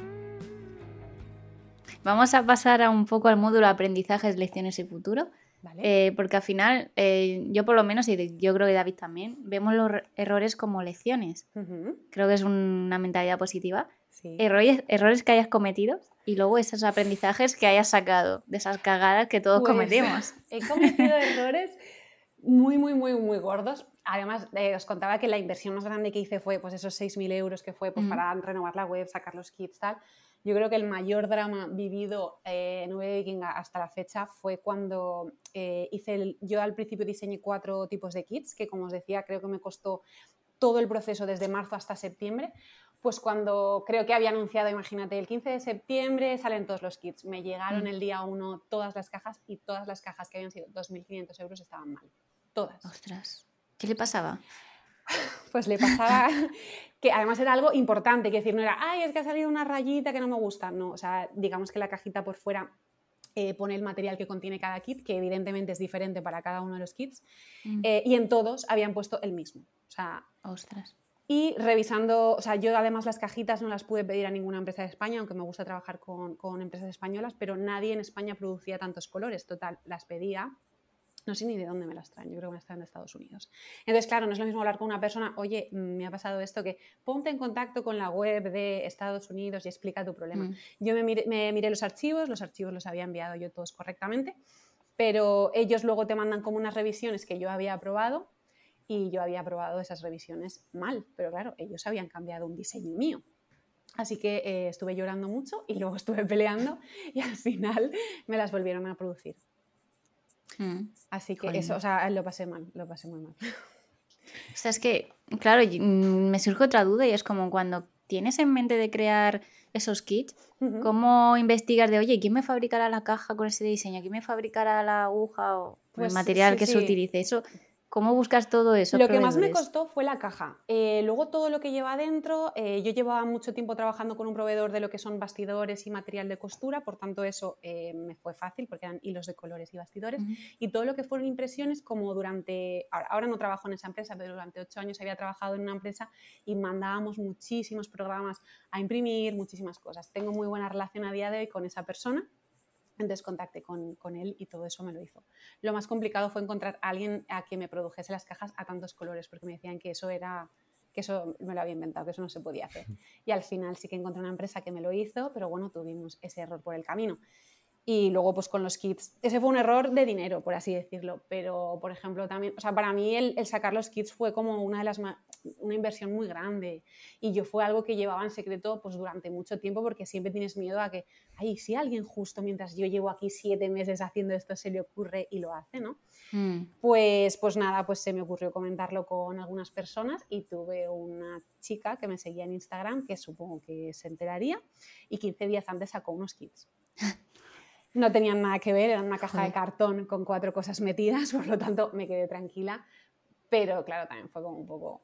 Vamos a pasar a un poco al módulo aprendizajes, lecciones y futuro. Eh, porque al final, eh, yo por lo menos, y yo creo que David también, vemos los errores como lecciones. Creo que es una mentalidad positiva Errores, errores que hayas cometido y luego esos aprendizajes que hayas sacado de esas cagadas que todos pues, cometemos. He cometido errores muy, muy, muy, muy gordos. Además, eh, os contaba que la inversión más grande que hice fue pues, esos 6.000 euros que fue pues, para renovar la web, sacar los kits, tal. Yo creo que el mayor drama vivido eh, en V Vikinga hasta la fecha fue cuando eh, hice el, yo al principio diseñé cuatro tipos de kits, que como os decía, creo que me costó todo el proceso desde marzo hasta septiembre pues cuando creo que había anunciado, imagínate, el 15 de septiembre salen todos los kits. Me llegaron mm. el día 1 todas las cajas y todas las cajas que habían sido 2.500 euros estaban mal. Todas. Ostras. ¿Qué le pasaba? Pues le pasaba que además era algo importante, que decir, no era, ay, es que ha salido una rayita que no me gusta. No, o sea, digamos que la cajita por fuera eh, pone el material que contiene cada kit, que evidentemente es diferente para cada uno de los kits, mm. eh, y en todos habían puesto el mismo. O sea, ostras. Y revisando, o sea, yo además las cajitas no las pude pedir a ninguna empresa de España, aunque me gusta trabajar con, con, empresas españolas, pero nadie en España producía tantos colores. Total, las pedía. No sé ni de dónde me las traen, yo creo que me las traen de Estados Unidos. Entonces, claro, no es lo mismo hablar con una persona, oye, me ha pasado esto, que ponte en contacto con la web de Estados Unidos y explica tu problema. Mm. Yo me miré, me miré los archivos, los archivos los había enviado yo todos correctamente, pero ellos luego te mandan como unas revisiones que yo había aprobado y yo había probado esas revisiones mal, pero claro, ellos habían cambiado un diseño mío. Así que eh, estuve llorando mucho y luego estuve peleando y al final me las volvieron a producir. Mm. Así que eso, o sea, lo pasé mal, lo pasé muy mal. O sea, es que, claro, mm, me surge otra duda y es como cuando tienes en mente de crear esos kits, ¿cómo investigas de, oye, quién me fabricará la caja con ese diseño? ¿Quién me fabricará la aguja o el pues material que se utilice? Eso ¿Cómo buscas todo eso? Lo que más me costó fue la caja. Eh, luego todo lo que lleva adentro, eh, yo llevaba mucho tiempo trabajando con un proveedor de lo que son bastidores y material de costura, por tanto eso eh, me fue fácil porque eran hilos de colores y bastidores. Y todo lo que fueron impresiones, como durante, ahora, no trabajo en esa empresa, pero durante ocho años había trabajado en una empresa y mandábamos muchísimos programas a imprimir, muchísimas cosas. Tengo muy buena relación a día de hoy con esa persona entonces contacté con, con, él y todo eso me lo hizo. Lo más complicado fue encontrar a alguien a que me produjese las cajas a tantos colores, porque me decían que eso era que eso me lo había inventado, que eso no se podía hacer. Y al final sí que encontré una empresa que me lo hizo, pero bueno, tuvimos ese error por el camino. Y luego, pues con los kits, ese fue un error de dinero, por así decirlo. Pero, por ejemplo, también, o sea, para mí el, el sacar los kits fue como una de las una inversión muy grande. Y yo fue algo que llevaba en secreto pues durante mucho tiempo porque siempre tienes miedo a que, ay, si alguien justo mientras yo llevo aquí siete meses haciendo esto se le ocurre y lo hace, ¿no? Mm. Pues, pues nada, pues se me ocurrió comentarlo con algunas personas y tuve una chica que me seguía en Instagram que supongo que se enteraría y 15 días antes sacó unos kits. no tenían nada que ver, era una caja de cartón con cuatro cosas metidas, por lo tanto me quedé tranquila. Pero claro, también fue como un poco,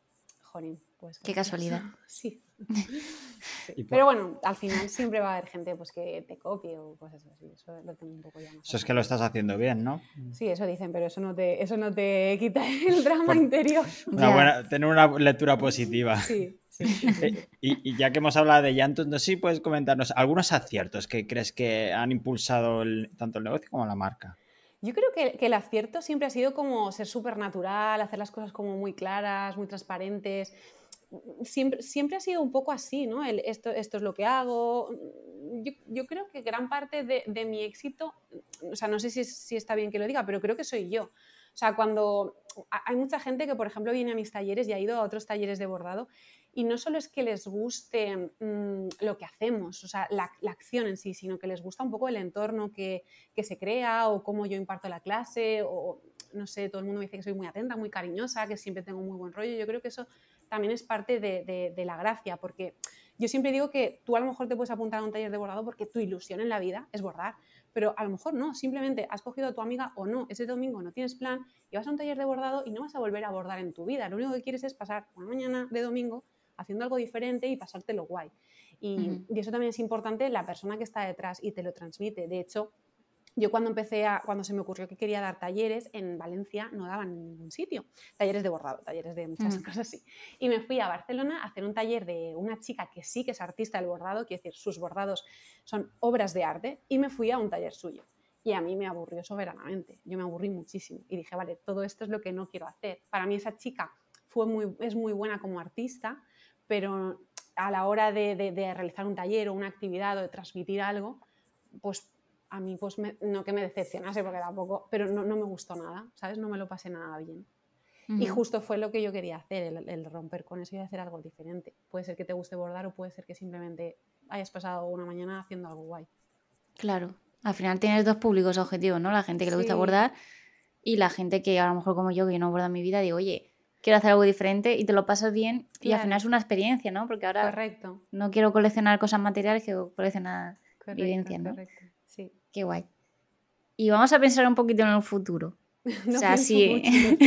jolín, pues... Qué casualidad. Sí. Pero bueno, al final siempre va a haber gente pues, que te copie o cosas así. Eso lo tengo un poco ya Eso es que lo estás haciendo bien, ¿no? Sí, eso dicen, pero eso no te, eso no te quita el drama interior. tener una lectura positiva. Sí. Eh, y, ya que hemos hablado de llantos, no sé si puedes comentarnos algunos aciertos que crees que han impulsado tanto el negocio como la marca. Yo creo que, el acierto siempre ha sido como ser súper natural, hacer las cosas como muy claras, muy transparentes. Siempre, siempre ha sido un poco así, ¿no? esto, esto es lo que hago. Yo, creo que gran parte de, mi éxito, o sea, no sé si, si está bien que lo diga, pero creo que soy yo. O sea, cuando hay mucha gente que, por ejemplo, viene a mis talleres y ha ido a otros talleres de bordado y no solo es que les guste mm, lo que hacemos, o sea, la, acción en sí, sino que les gusta un poco el entorno que, se crea o cómo yo imparto la clase o, no sé, todo el mundo me dice que soy muy atenta, muy cariñosa, que siempre tengo muy buen rollo. Yo creo que eso también es parte de, de la gracia, porque yo siempre digo que tú a lo mejor te puedes apuntar a un taller de bordado porque tu ilusión en la vida es bordar, pero a lo mejor no, simplemente has cogido a tu amiga o no, ese domingo no tienes plan y vas a un taller de bordado y no vas a volver a bordar en tu vida. Lo único que quieres es pasar una mañana de domingo haciendo algo diferente y pasártelo guay. Y, eso también es importante, la persona que está detrás y te lo transmite. De hecho, yo cuando empecé a, cuando se me ocurrió que quería dar talleres en Valencia, no daban en ningún sitio. Talleres de bordado, talleres de muchas cosas así. Y me fui a Barcelona a hacer un taller de una chica que sí que es artista del bordado, quiere decir, sus bordados son obras de arte, y me fui a un taller suyo. Y a mí me aburrió soberanamente. Yo me aburrí muchísimo. Y dije, vale, todo esto es lo que no quiero hacer. Para mí esa chica fue muy, es muy buena como artista, pero a la hora de, realizar un taller o una actividad o de transmitir algo, pues a mí pues no que me decepcionase porque tampoco, pero no, me gustó nada, ¿sabes? No me lo pasé nada bien. Y justo fue lo que yo quería hacer, el, romper con eso y hacer algo diferente. Puede ser que te guste bordar o puede ser que simplemente hayas pasado una mañana haciendo algo guay. Claro, al final tienes dos públicos objetivos, ¿no? La gente que le gusta bordar y la gente que a lo mejor como yo, que no borda en mi vida, digo, oye, quiero hacer algo diferente y te lo pasas bien y al final es una experiencia, ¿no? Porque ahora correcto. no quiero coleccionar cosas materiales, quiero coleccionar vivencias, ¿no? Correcto. Sí. Qué guay. Y vamos a pensar un poquito en el futuro. o sea, sí.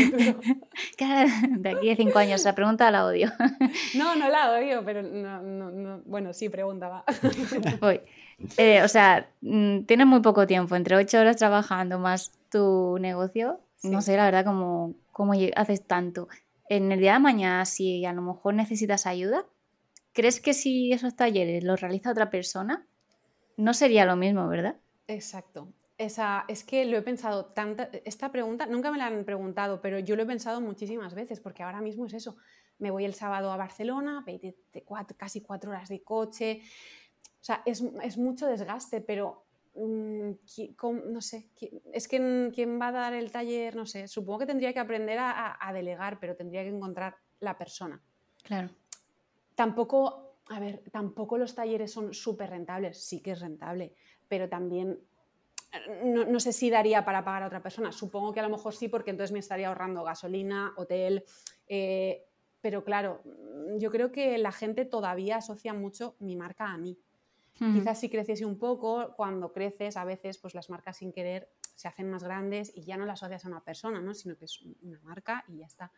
de aquí a cinco años, esa pregunta la odio. no, no la odio, pero no, no, bueno, sí, pregunta, Voy. Eh, o sea, mm, tienes muy poco tiempo, entre ocho horas trabajando más tu negocio. No sé, la verdad, cómo, cómo haces tanto en el día de mañana, si a lo mejor necesitas ayuda, ¿crees que si esos talleres los realiza otra persona, no sería lo mismo, verdad? Exacto. Esa, es que lo he pensado tanta, esta pregunta nunca me la han preguntado, pero yo lo he pensado muchísimas veces, porque ahora mismo es eso. Me voy el sábado a Barcelona, casi cuatro horas de coche. O sea, es, es mucho desgaste, pero no sé, es que quién va a dar el taller, no sé, supongo que tendría que aprender a, delegar, pero tendría que encontrar la persona. Claro. Tampoco, a ver, tampoco los talleres son súper rentables, sí que es rentable, pero también no, sé si daría para pagar a otra persona. Supongo que a lo mejor sí, porque entonces me estaría ahorrando gasolina, hotel. Eh, pero claro, yo creo que la gente todavía asocia mucho mi marca a mí. Quizás si creciese un poco, cuando creces, a veces pues las marcas sin querer se hacen más grandes y ya no las asocias a una persona, ¿no? sino que es una marca y ya está.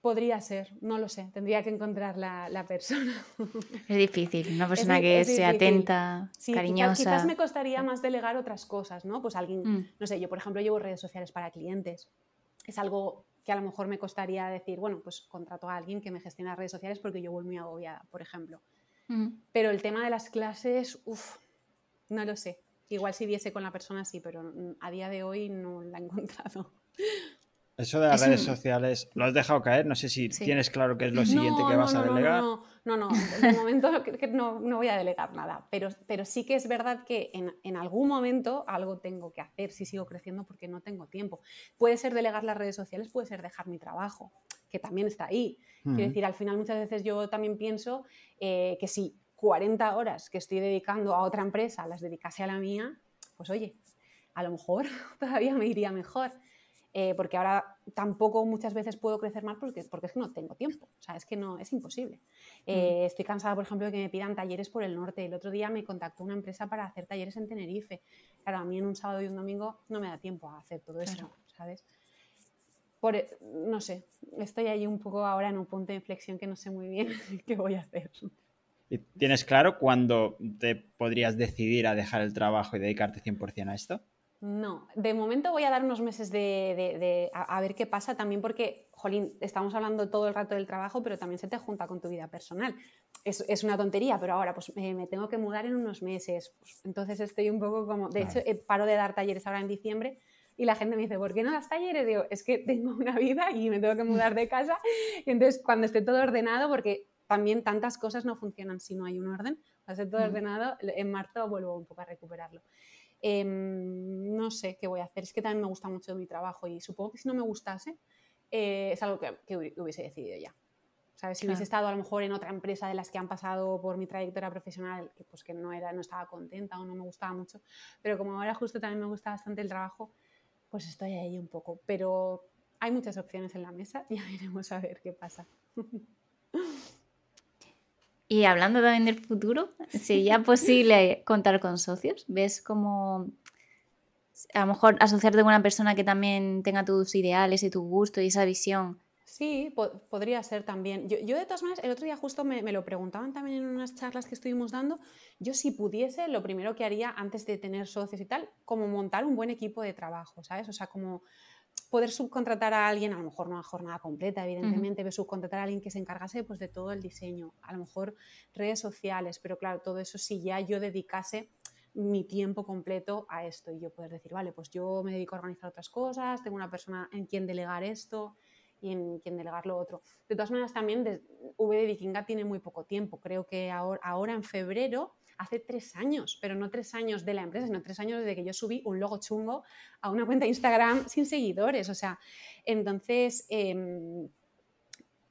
Podría ser, no lo sé, tendría que encontrar la, persona. Es difícil, una persona que sea atenta, cariñosa. Quizás, me costaría más delegar otras cosas, ¿no? Pues alguien, mm. no sé, yo por ejemplo llevo redes sociales para clientes. Es algo que a lo mejor me costaría decir, bueno, pues contrato a alguien que me gestione las redes sociales porque yo voy muy agobiada, por ejemplo. Mm. Pero el tema de las clases, uff, no lo sé. Igual si viese con la persona sí, pero a día de hoy no la he encontrado. Eso de las redes sociales, ¿lo has dejado caer? No sé si tienes claro qué es lo siguiente que vas a delegar. No, no, no, de momento no, no, voy a delegar nada, pero, pero sí que es verdad que en, en, algún momento algo tengo que hacer si sigo creciendo porque no tengo tiempo. Puede ser delegar las redes sociales, puede ser dejar mi trabajo, que también está ahí. Quiero decir, al final muchas veces yo también pienso eh, que si 40 horas que estoy dedicando a otra empresa las dedicase a la mía, pues oye, a lo mejor todavía me iría mejor. Eh, porque ahora tampoco muchas veces puedo crecer más porque, porque es que no tengo tiempo, o sea, es que no, es imposible. Eh, mm. Estoy cansada, por ejemplo, de que me pidan talleres por el norte. El otro día me contactó una empresa para hacer talleres en Tenerife. Claro, a mí en un sábado y un domingo no me da tiempo a hacer todo eso, ¿sabes? Por, e, no sé, estoy ahí un poco ahora en un punto de inflexión que no sé muy bien qué voy a hacer. ¿Y ¿Tienes claro cuándo te podrías decidir a dejar el trabajo y dedicarte 100% a esto? No, de momento voy a dar unos meses de, a, ver qué pasa también porque, jolín, estamos hablando todo el rato del trabajo, pero también se te junta con tu vida personal. Es, una tontería, pero ahora pues me, tengo que mudar en unos meses. Pues, entonces estoy un poco como, de hecho, paro de dar talleres ahora en diciembre y la gente me dice, ¿por qué no das talleres? Digo, es que tengo una vida y me tengo que mudar de casa. Y entonces cuando esté todo ordenado, porque también tantas cosas no funcionan si no hay un orden, cuando esté todo ordenado, en marzo vuelvo un poco a recuperarlo. Em, no sé qué voy a hacer. Es que también me gusta mucho mi trabajo y supongo que si no me gustase, eh, es algo que, hubiese decidido ya. ¿Sabes? Si hubiese estado a lo mejor en otra empresa de las que han pasado por mi trayectoria profesional, que pues que no, era, no estaba contenta o no me gustaba mucho, pero como ahora justo también me gusta bastante el trabajo, pues estoy ahí un poco. Pero hay muchas opciones en la mesa, ya veremos a ver qué pasa. Y hablando también del futuro, ¿sería posible contar con socios? ¿Ves cómo a lo mejor asociarte con una persona que también tenga tus ideales y tu gusto y esa visión? Sí, podría ser también. Yo, de todas maneras, el otro día justo me, lo preguntaban también en unas charlas que estuvimos dando. Yo si pudiese, lo primero que haría antes de tener socios y tal, como montar un buen equipo de trabajo, ¿sabes? O sea, como poder subcontratar a alguien, a lo mejor no a jornada completa, evidentemente, pero subcontratar a alguien que se encargase pues, de todo el diseño, a lo mejor redes sociales, pero claro, todo eso si ya yo dedicase mi tiempo completo a esto y yo poder decir, vale, pues yo me dedico a organizar otras cosas, tengo una persona en quien delegar esto y en quien delegar lo otro. De todas maneras, también V de Vikinga tiene muy poco tiempo, creo que ahora, ahora en febrero hace tres años, pero no tres años de la empresa, sino tres años desde que yo subí un logo chungo a una cuenta de Instagram sin seguidores. O sea, entonces, em,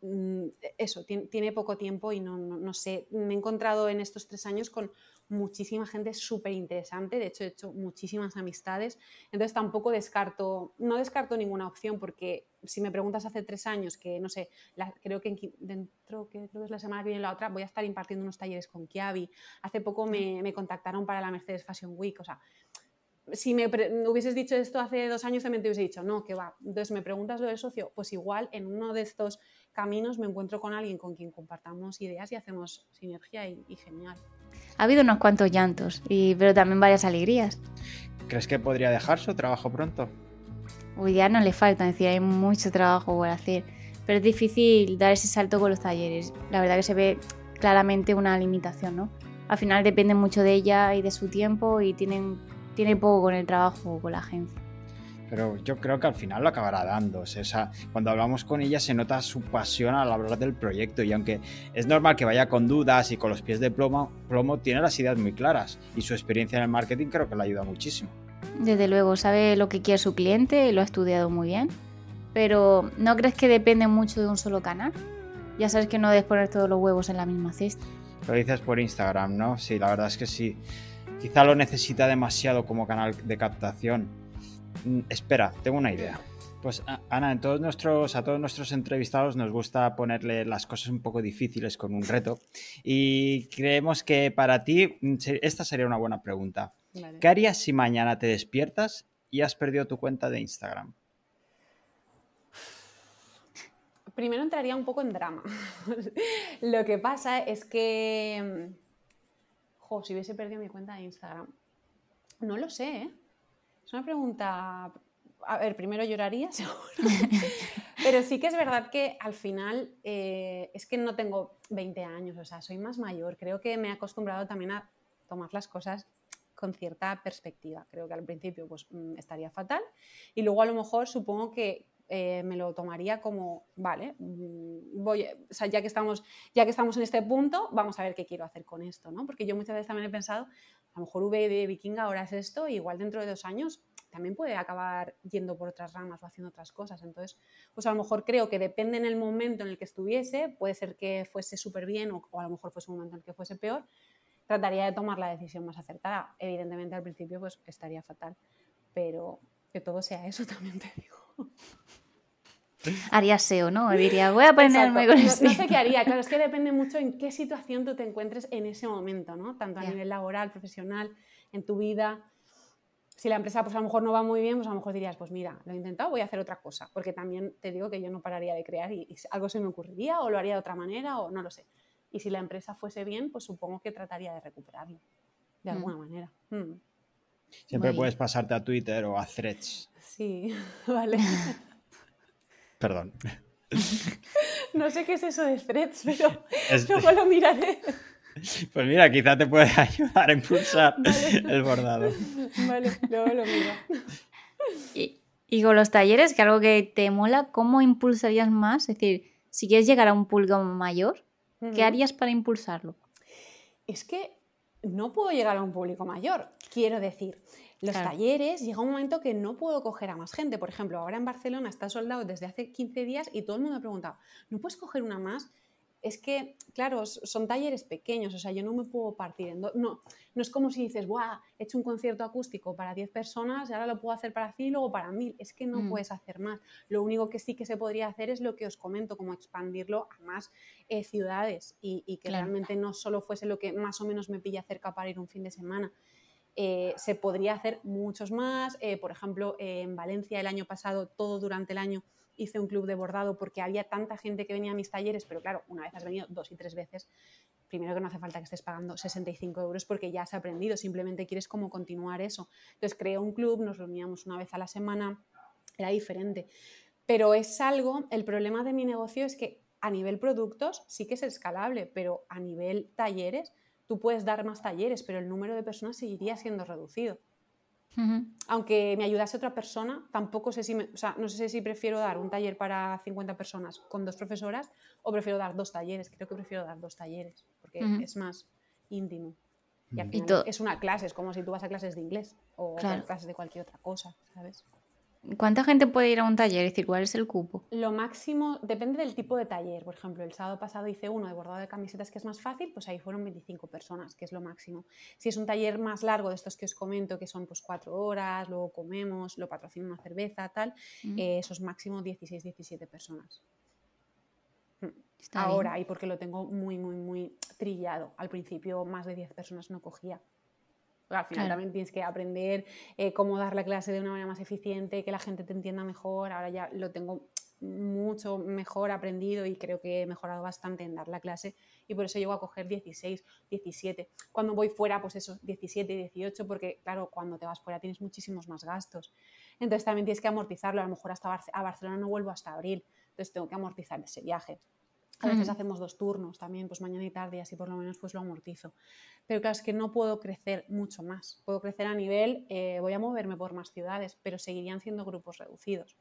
mm, eso, tiene, poco tiempo y no, no, sé, me he encontrado en estos tres años con muchísima gente súper interesante, de hecho he hecho muchísimas amistades, entonces tampoco descarto, no descarto ninguna opción porque si me preguntas hace tres años, que no sé, creo que dentro, que creo que es la semana que viene la otra, voy a estar impartiendo unos talleres con Kiavi, hace poco me, me contactaron para la Mercedes Fashion Week, o sea, si me hubieses dicho esto hace dos años también te hubiese dicho, no, que va. Entonces me preguntas lo del socio, pues igual en uno de estos caminos me encuentro con alguien con quien compartamos ideas y hacemos sinergia y genial ha habido unos cuantos llantos, y, pero también varias alegrías. ¿Crees que podría dejar su trabajo pronto? Hoy ya no le falta, decir, hay mucho trabajo por hacer, pero es difícil dar ese salto con los talleres. La verdad que se ve claramente una limitación, ¿no? Al final depende mucho de ella y de su tiempo y tienen, tiene poco con el trabajo con la agencia pero yo creo que al final lo acabará dando. O sea, cuando hablamos con ella se nota su pasión al hablar del proyecto y aunque es normal que vaya con dudas y con los pies de plomo, plomo tiene las ideas muy claras y su experiencia en el marketing creo que le ayuda muchísimo. Desde luego, sabe lo que quiere su cliente, lo ha estudiado muy bien, pero ¿no crees que depende mucho de un solo canal? Ya sabes que no debes poner todos los huevos en la misma cesta. Lo dices por Instagram, ¿no? Sí, la verdad es que sí. quizá lo necesita demasiado como canal de captación. Mm, espera, tengo una idea. Pues Ana, en todos nuestros, a todos nuestros entrevistados nos gusta ponerle las cosas un poco difíciles con un reto y creemos que para ti mm, esta sería una buena pregunta. ¿Qué harías si mañana te despiertas y has perdido tu cuenta de Instagram? Primero entraría un poco en drama. Lo que pasa es que, mm, jo, si hubiese perdido mi cuenta de Instagram, no lo sé, ¿eh? Es una pregunta a ver, primero lloraría, seguro. Pero sí que es verdad que al final eh, es que no tengo 20 años, o sea, soy más mayor. Creo que me he acostumbrado también a tomar las cosas con cierta perspectiva. Creo que al principio pues, mm, estaría fatal y luego a lo mejor supongo que eh, me lo tomaría como, vale, mm, voy, o ya que, estamos, ya que estamos en este punto, vamos a ver qué quiero hacer con esto, ¿no? Porque yo muchas veces también he pensado, a lo mejor V de Vikinga ahora es esto, y igual dentro de dos años también puede acabar yendo por otras ramas o haciendo otras cosas. Entonces, pues a lo mejor creo que depende en el momento en el que estuviese, puede ser que fuese súper bien o, a lo mejor fuese un momento en el que fuese peor, trataría de tomar la decisión más acertada. Evidentemente al principio pues estaría fatal, pero que todo sea eso también te digo. Haría SEO, ¿no? Diría, voy a ponerme con eso. No, sé qué haría, claro, es que depende mucho en qué situación tú te encuentres en ese momento, ¿no? Tanto a nivel laboral, profesional, en tu vida si la empresa pues a lo mejor no va muy bien, pues a lo mejor dirías, pues mira, lo he intentado, voy a hacer otra cosa, porque también te digo que yo no pararía de crear y, algo se me ocurriría o lo haría de otra manera o no lo sé. Y si la empresa fuese bien, pues supongo que trataría de recuperarlo de mm. alguna manera. Mm. Siempre puedes pasarte a Twitter o a Threads. Sí, vale. Perdón. No sé qué es eso de Threads, pero luego lo miraré. Pues mira, quizá te puede ayudar a impulsar el bordado. Vale, luego lo miro. Y, con los talleres, que algo que te mola, ¿cómo impulsarías más? Es decir, si quieres llegar a un público mayor, ¿qué harías para impulsarlo? Es que no puedo llegar a un público mayor. Quiero decir, los talleres llega un momento que no puedo coger a más gente. Por ejemplo, ahora en Barcelona está soldado desde hace 15 días y todo el mundo me ha preguntado, ¿no puedes coger una más? Es que, claro, son talleres pequeños, o sea, yo no me puedo partir en No, no es como si dices, ¡buah! He hecho un concierto acústico para 10 personas y ahora lo puedo hacer para 100 y luego para 1000. Es que no mm. puedes hacer más. Lo único que sí que se podría hacer es lo que os comento, como expandirlo a más eh, ciudades y, que realmente no solo fuese lo que más o menos me pilla cerca para ir un fin de semana. Eh, se podría hacer muchos más. Eh, por ejemplo, en Valencia el año pasado, todo durante el año, hice un club de bordado porque había tanta gente que venía a mis talleres, pero claro, una vez has venido dos y tres veces, primero que no hace falta que estés pagando 65 euros porque ya has aprendido, simplemente quieres como continuar eso. Entonces creé un club, nos reuníamos una vez a la semana, era diferente. Pero es algo, el problema de mi negocio es que a nivel productos sí que es escalable, pero a nivel talleres, tú puedes dar más talleres, pero el número de personas seguiría siendo reducido. Aunque me ayudase otra persona, tampoco sé si, no sé si prefiero dar un taller para 50 personas con dos profesoras o prefiero dar dos talleres. Creo que prefiero dar dos talleres porque es más íntimo. Y al final es una clase, es como si tú vas a clases de inglés o clases de cualquier otra cosa, ¿sabes? ¿Cuánta gente puede ir a un taller? Es decir, ¿cuál es el cupo? Lo máximo depende del tipo de taller. Por ejemplo, el sábado pasado hice uno de bordado de camisetas que es más fácil, pues ahí fueron 25 personas, que es lo máximo. Si es un taller más largo de estos que os comento, que son pues cuatro horas, luego comemos, lo patrocina una cerveza, tal, mm. eh, eso es máximo 16, 17 personas. Mm. Ahora, y porque lo tengo muy, muy, muy trillado. Al principio más de 10 personas no cogía al final también tienes que aprender eh, cómo dar la clase de una manera más eficiente, que la gente te entienda mejor. Ahora ya lo tengo mucho mejor aprendido y creo que he mejorado bastante en dar la clase y por eso llego a coger 16, 17. Cuando voy fuera, pues eso, 17, 18, porque claro, cuando te vas fuera tienes muchísimos más gastos. Entonces también tienes que amortizarlo. A lo mejor hasta a Barcelona no vuelvo hasta abril, entonces tengo que amortizar ese viaje. A veces hacemos dos turnos también, pues mañana y tarde, y así por lo menos pues lo amortizo. Pero claro, es que no puedo crecer mucho más. Puedo crecer a nivel, eh, voy a moverme por más ciudades, pero seguirían siendo grupos reducidos.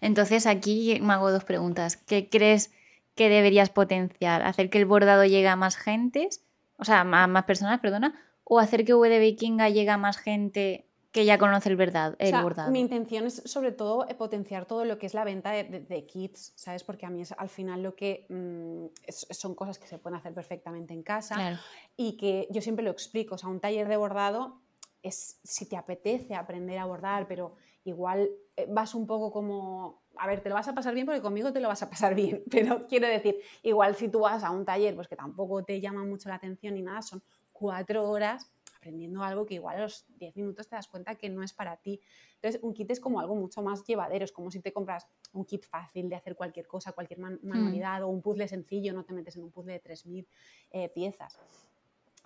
Entonces aquí me hago dos preguntas. ¿Qué crees que deberías potenciar? ¿Hacer que el bordado llegue a más gentes? O sea, a más personas, perdona. ¿O hacer que V de Vikinga llegue a más gente que ya conoce el, verdad, el bordado. Mi intención es sobre todo potenciar todo lo que es la venta de, kits, ¿sabes? Porque a mí es al final lo que mm, son cosas que se pueden hacer perfectamente en casa y que yo siempre lo explico. O sea, un taller de bordado es si te apetece aprender a bordar, pero igual eh, vas un poco como a ver, te lo vas a pasar bien porque conmigo te lo vas a pasar bien, pero quiero decir, igual si tú vas a un taller, pues que tampoco te llama mucho la atención ni nada, son cuatro horas aprendiendo algo que igual a los 10 minutos te das cuenta que no es para ti. Entonces, un kit es como algo mucho más llevadero, es como si te compras un kit fácil de hacer cualquier cosa, cualquier hmm. manualidad o un puzzle sencillo, no te metes en un puzzle de 3.000 eh, piezas.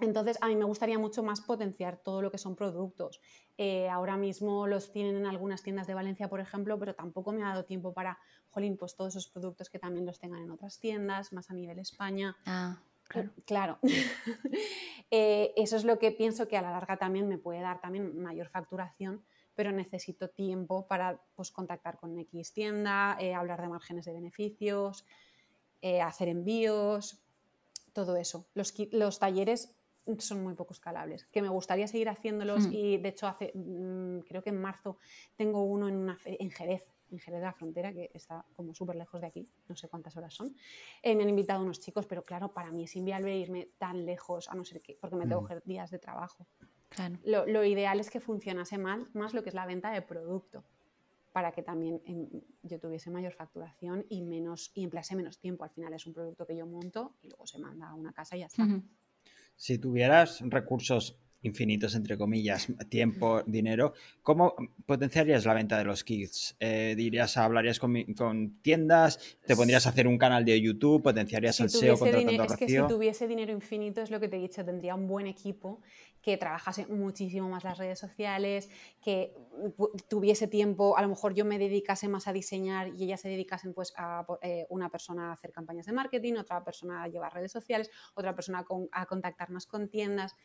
Entonces, a mí me gustaría mucho más potenciar todo lo que son productos. Eh, ahora mismo los tienen en algunas tiendas de Valencia, por ejemplo, pero tampoco me ha dado tiempo para, jolín, pues todos esos productos que también los tengan en otras tiendas, más a nivel España. Ah. Claro. Eh, eso es lo que pienso que a la larga también me puede dar también mayor facturación, pero necesito tiempo para pues, contactar con X tienda, eh, hablar de márgenes de beneficios, eh, hacer envíos, todo eso. Los, los, talleres son muy poco escalables, que me gustaría seguir haciéndolos hmm. y de hecho hace, mm, creo que en marzo tengo uno en, una en Jerez en Jerez de la Frontera, que está como súper lejos de aquí, no sé cuántas horas son. Eh, me han invitado unos chicos, pero claro, para mí es inviable irme tan lejos, a no ser que, porque me tengo que días de trabajo. Claro. Lo, ideal es que funcionase más, más lo que es la venta de producto, para que también em, yo tuviese mayor facturación y, menos, y emplease menos tiempo. Al final es un producto que yo monto y luego se manda a una casa y ya está. Si tuvieras recursos infinitos, entre comillas, tiempo, dinero, ¿cómo potenciarías la venta de los kits? Eh, ¿Dirías, hablarías con, tiendas? ¿Te pondrías a hacer un canal de YouTube? ¿Potenciarías el SEO contratando Es que si tuviese dinero infinito, es lo que te he dicho, tendría un buen equipo que trabajase muchísimo más las redes sociales, que tuviese tiempo, a lo mejor yo me dedicase más a diseñar y ellas se dedicasen pues a eh, una persona a hacer campañas de marketing, otra persona a llevar redes sociales, otra persona a contactar más con tiendas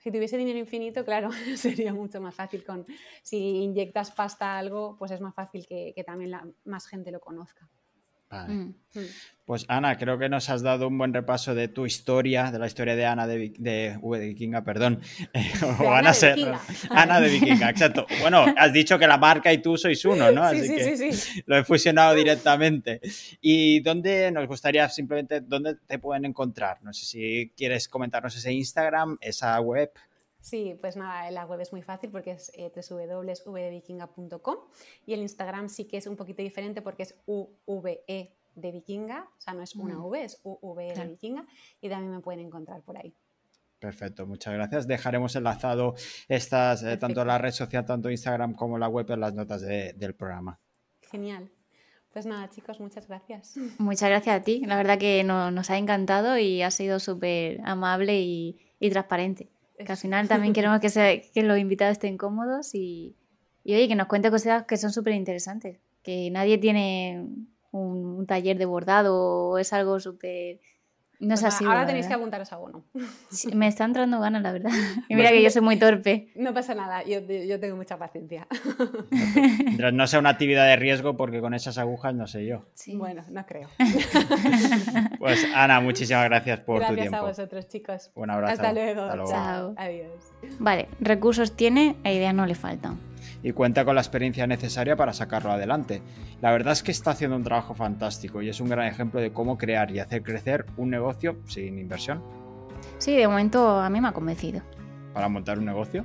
si tuviese dinero infinito, claro, sería mucho más fácil. Con, si inyectas pasta a algo, pues es más fácil que, también la, más gente lo conozca. Vale. Mm. Pues Ana, creo que nos has dado un buen repaso de tu historia, de la historia de Ana de, de de Vikinga, perdón. o Ana, de Vikinga. Ana de Vikinga, exacto. Bueno, has dicho que la marca y tú sois uno, ¿no? Así sí, que sí, sí. lo he fusionado directamente. ¿Y dónde nos gustaría simplemente, dónde te pueden encontrar? No sé si quieres comentarnos ese Instagram, esa web. Sí, pues nada, la web es muy fácil porque es eh, www.vdevikinga.com y el Instagram sí que es un poquito diferente porque es UVE de Vikinga, o sea, no es una V, es UVE de Vikinga y también me pueden encontrar por ahí. Perfecto, muchas gracias. Dejaremos enlazado estas, eh, tanto la red social, tanto Instagram como la web en las notas del programa. Genial. Pues nada, chicos, muchas gracias. Muchas gracias a ti. La verdad que nos ha encantado y ha sido súper amable y transparente. Que al final también queremos que, que los invitados estén cómodos y, y oye, que nos cuente cosas que son súper interesantes. Que nadie tiene un, taller de bordado o es algo súper no es pues así. Ahora tenéis que apuntaros a uno. me está entrando ganas, la verdad. Y mira que yo soy muy torpe. No pasa nada, yo, yo tengo mucha paciencia. No sea una actividad de riesgo porque con esas agujas no sé yo. Bueno, no creo. Pues Ana, muchísimas gracias por tu tiempo. Gracias a vosotros, chicos. Un abrazo. Hasta luego. Hasta luego. Chao. Adiós. Vale, recursos tiene, a idea no le faltan y cuenta con la experiencia necesaria para sacarlo adelante. La verdad es que está haciendo un trabajo fantástico y es un gran ejemplo de cómo crear y hacer crecer un negocio sin inversión. Sí, de momento a mí me ha convencido. ¿Para montar un negocio?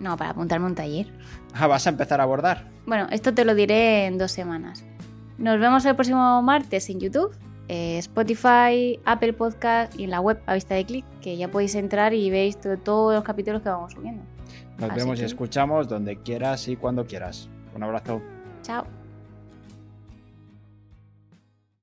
No, para apuntarme un taller. Ah, ¿vas a empezar a abordar? Bueno, esto te lo diré en dos semanas. Nos vemos el próximo martes en YouTube, eh, Spotify, Apple Podcast y en la web a vista de clic, que ya podéis entrar y veis todos los capítulos que vamos subiendo. Nos vemos y escuchamos donde quieras y cuando quieras. Un abrazo. Chao.